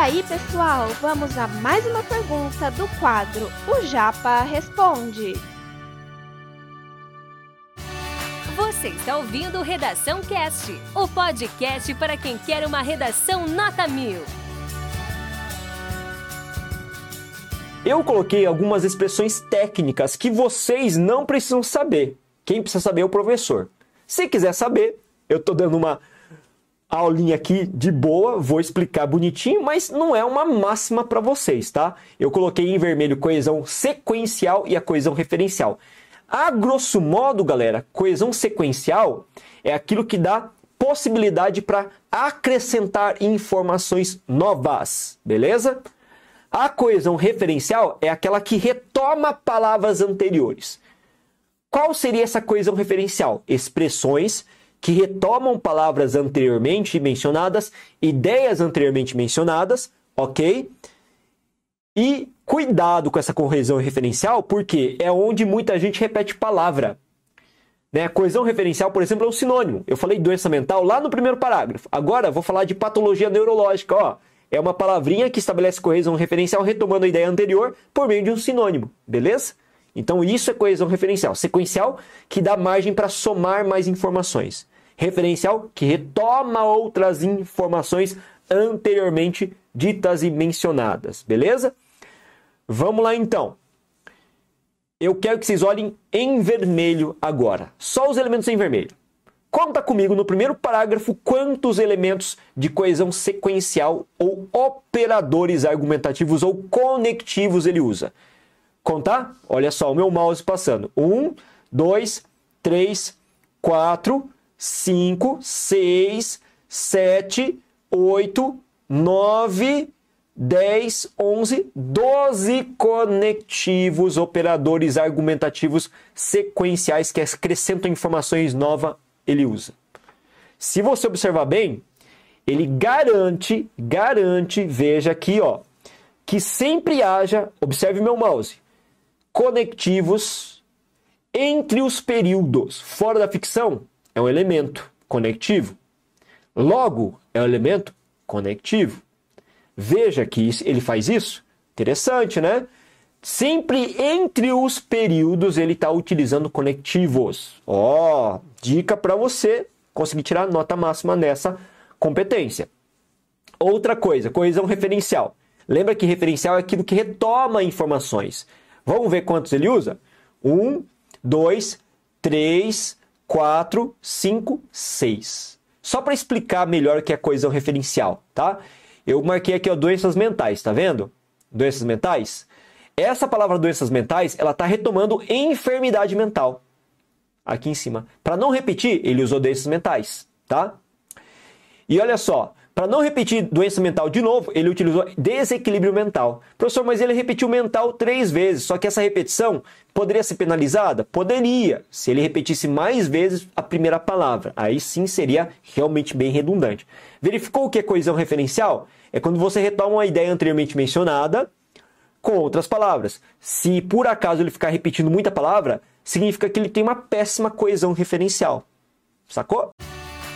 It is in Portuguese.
aí, pessoal, vamos a mais uma pergunta do quadro O Japa Responde. Você está ouvindo Redação Cast, o podcast para quem quer uma redação nota mil. Eu coloquei algumas expressões técnicas que vocês não precisam saber. Quem precisa saber é o professor. Se quiser saber, eu estou dando uma aulinha aqui de boa, vou explicar bonitinho, mas não é uma máxima para vocês, tá? Eu coloquei em vermelho coesão sequencial e a coesão referencial. A grosso modo, galera, coesão sequencial é aquilo que dá possibilidade para acrescentar informações novas, beleza? A coesão referencial é aquela que retoma palavras anteriores. Qual seria essa coesão referencial? Expressões que retomam palavras anteriormente mencionadas, ideias anteriormente mencionadas, ok? E cuidado com essa correção referencial, porque é onde muita gente repete palavra. Né? Coesão referencial, por exemplo, é um sinônimo. Eu falei doença mental lá no primeiro parágrafo. Agora vou falar de patologia neurológica. Ó, é uma palavrinha que estabelece coesão referencial retomando a ideia anterior por meio de um sinônimo, beleza? Então isso é coesão referencial. Sequencial que dá margem para somar mais informações referencial que retoma outras informações anteriormente ditas e mencionadas, beleza? Vamos lá então. Eu quero que vocês olhem em vermelho agora. Só os elementos em vermelho. Conta comigo no primeiro parágrafo quantos elementos de coesão sequencial ou operadores argumentativos ou conectivos ele usa. Contar? Olha só o meu mouse passando. Um, dois, três, quatro, 5, 6, 7, 8, 9, 10, 11, 12 conectivos, operadores argumentativos sequenciais que acrescentam informações novas, ele usa. Se você observar bem, ele garante, garante, veja aqui, ó, que sempre haja, observe meu mouse, conectivos entre os períodos. Fora da ficção, é um elemento conectivo. Logo, é um elemento conectivo. Veja que ele faz isso. Interessante, né? Sempre entre os períodos ele está utilizando conectivos. Ó, oh, dica para você conseguir tirar nota máxima nessa competência. Outra coisa, coesão referencial. Lembra que referencial é aquilo que retoma informações. Vamos ver quantos ele usa? Um, dois, três, 4, 5, 6. Só para explicar melhor o que é coesão referencial, tá? Eu marquei aqui ó, doenças mentais, tá vendo? Doenças mentais. Essa palavra doenças mentais, ela está retomando enfermidade mental. Aqui em cima. Para não repetir, ele usou doenças mentais, tá? E olha só, para não repetir doença mental de novo, ele utilizou desequilíbrio mental. Professor, mas ele repetiu mental três vezes, só que essa repetição poderia ser penalizada? Poderia, se ele repetisse mais vezes a primeira palavra. Aí sim seria realmente bem redundante. Verificou o que é coesão referencial? É quando você retoma uma ideia anteriormente mencionada com outras palavras. Se por acaso ele ficar repetindo muita palavra, significa que ele tem uma péssima coesão referencial. Sacou?